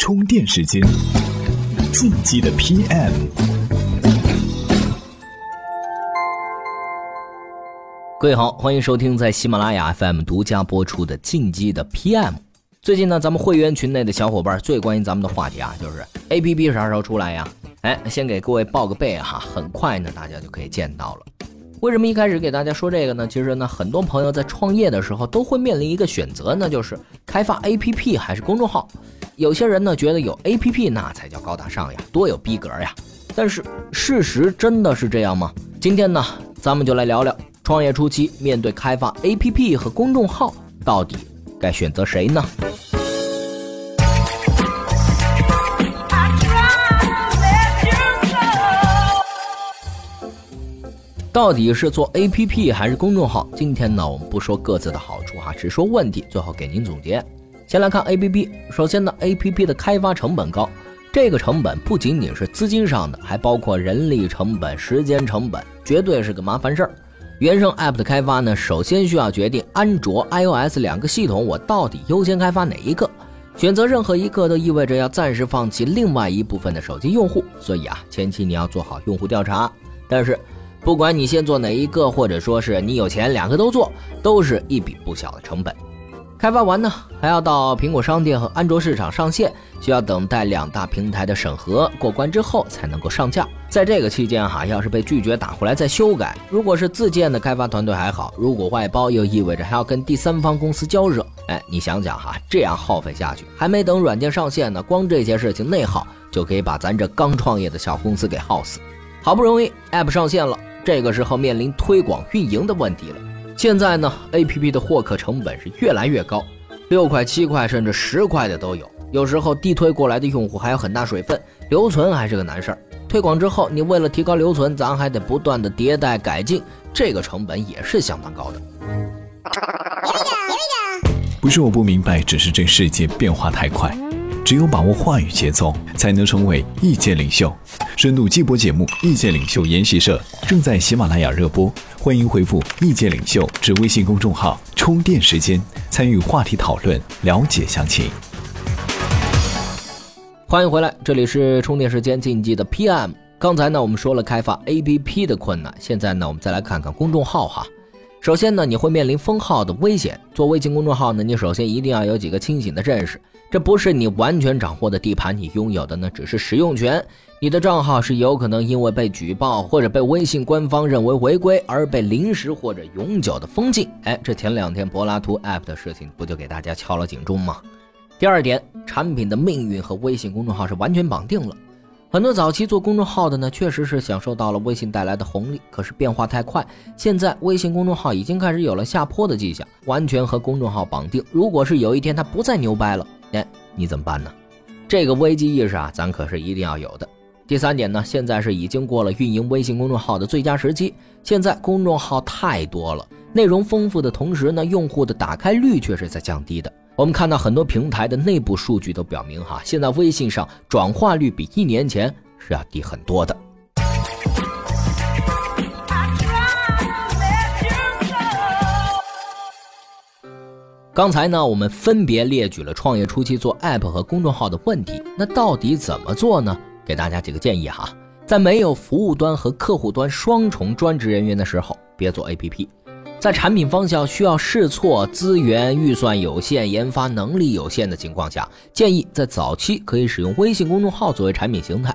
充电时间，进击的 PM。各位好，欢迎收听在喜马拉雅 FM 独家播出的《进击的 PM》。最近呢，咱们会员群内的小伙伴最关心咱们的话题啊，就是 APP 啥时候出来呀？哎，先给各位报个备哈，很快呢，大家就可以见到了。为什么一开始给大家说这个呢？其实呢，很多朋友在创业的时候都会面临一个选择，那就是开发 APP 还是公众号。有些人呢觉得有 APP 那才叫高大上呀，多有逼格呀。但是事实真的是这样吗？今天呢，咱们就来聊聊创业初期面对开发 APP 和公众号，到底该选择谁呢？到底是做 APP 还是公众号？今天呢，我们不说各自的好处哈，只说问题，最后给您总结。先来看 A P P，首先呢，A P P 的开发成本高，这个成本不仅仅是资金上的，还包括人力成本、时间成本，绝对是个麻烦事儿。原生 App 的开发呢，首先需要决定安卓、iOS 两个系统，我到底优先开发哪一个？选择任何一个都意味着要暂时放弃另外一部分的手机用户，所以啊，前期你要做好用户调查。但是，不管你先做哪一个，或者说是你有钱两个都做，都是一笔不小的成本。开发完呢，还要到苹果商店和安卓市场上线，需要等待两大平台的审核过关之后才能够上架。在这个期间哈，要是被拒绝打回来再修改，如果是自建的开发团队还好，如果外包又意味着还要跟第三方公司交涉。哎，你想想哈，这样耗费下去，还没等软件上线呢，光这些事情内耗就可以把咱这刚创业的小公司给耗死。好不容易 App 上线了，这个时候面临推广运营的问题了。现在呢，A P P 的获客成本是越来越高，六块、七块甚至十块的都有。有时候地推过来的用户还有很大水分，留存还是个难事儿。推广之后，你为了提高留存，咱还得不断的迭代改进，这个成本也是相当高的。不是我不明白，只是这世界变化太快。只有把握话语节奏，才能成为意见领袖。深度季播节目《意见领袖研习社》正在喜马拉雅热播，欢迎回复“意见领袖”至微信公众号充电时间，参与话题讨论，了解详情。欢迎回来，这里是充电时间竞技的 PM。刚才呢，我们说了开发 APP 的困难，现在呢，我们再来看看公众号哈。首先呢，你会面临封号的危险。做微信公众号呢，你首先一定要有几个清醒的认识。这不是你完全掌握的地盘，你拥有的呢只是使用权。你的账号是有可能因为被举报或者被微信官方认为违规而被临时或者永久的封禁。哎，这前两天柏拉图 App 的事情不就给大家敲了警钟吗？第二点，产品的命运和微信公众号是完全绑定了。很多早期做公众号的呢，确实是享受到了微信带来的红利，可是变化太快，现在微信公众号已经开始有了下坡的迹象，完全和公众号绑定。如果是有一天它不再牛掰了，哎，你怎么办呢？这个危机意识啊，咱可是一定要有的。第三点呢，现在是已经过了运营微信公众号的最佳时机。现在公众号太多了，内容丰富的同时呢，用户的打开率却是在降低的。我们看到很多平台的内部数据都表明，哈，现在微信上转化率比一年前是要低很多的。刚才呢，我们分别列举了创业初期做 App 和公众号的问题，那到底怎么做呢？给大家几个建议哈，在没有服务端和客户端双重专职人员的时候，别做 APP；在产品方向需要试错、资源预算有限、研发能力有限的情况下，建议在早期可以使用微信公众号作为产品形态，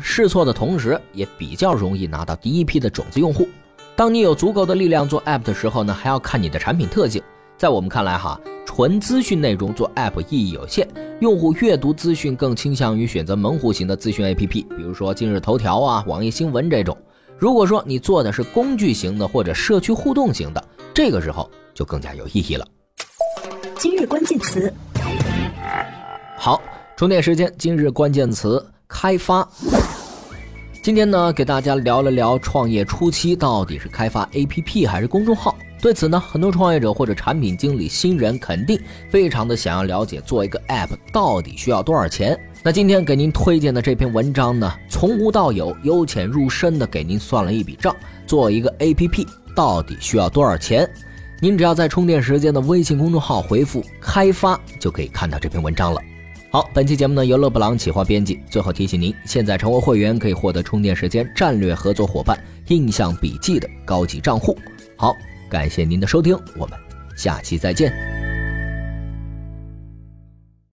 试错的同时也比较容易拿到第一批的种子用户。当你有足够的力量做 App 的时候呢，还要看你的产品特性。在我们看来，哈，纯资讯内容做 App 意义有限，用户阅读资讯更倾向于选择门户型的资讯 APP，比如说今日头条啊、网易新闻这种。如果说你做的是工具型的或者社区互动型的，这个时候就更加有意义了。今日关键词，好，充电时间。今日关键词：开发。今天呢，给大家聊了聊创业初期到底是开发 APP 还是公众号。对此呢，很多创业者或者产品经理新人肯定非常的想要了解，做一个 App 到底需要多少钱。那今天给您推荐的这篇文章呢，从无到有，由浅入深的给您算了一笔账，做一个 APP 到底需要多少钱？您只要在充电时间的微信公众号回复“开发”，就可以看到这篇文章了。好，本期节目呢由勒布朗企划编辑。最后提醒您，现在成为会员可以获得充电时间战略合作伙伴印象笔记的高级账户。好，感谢您的收听，我们下期再见。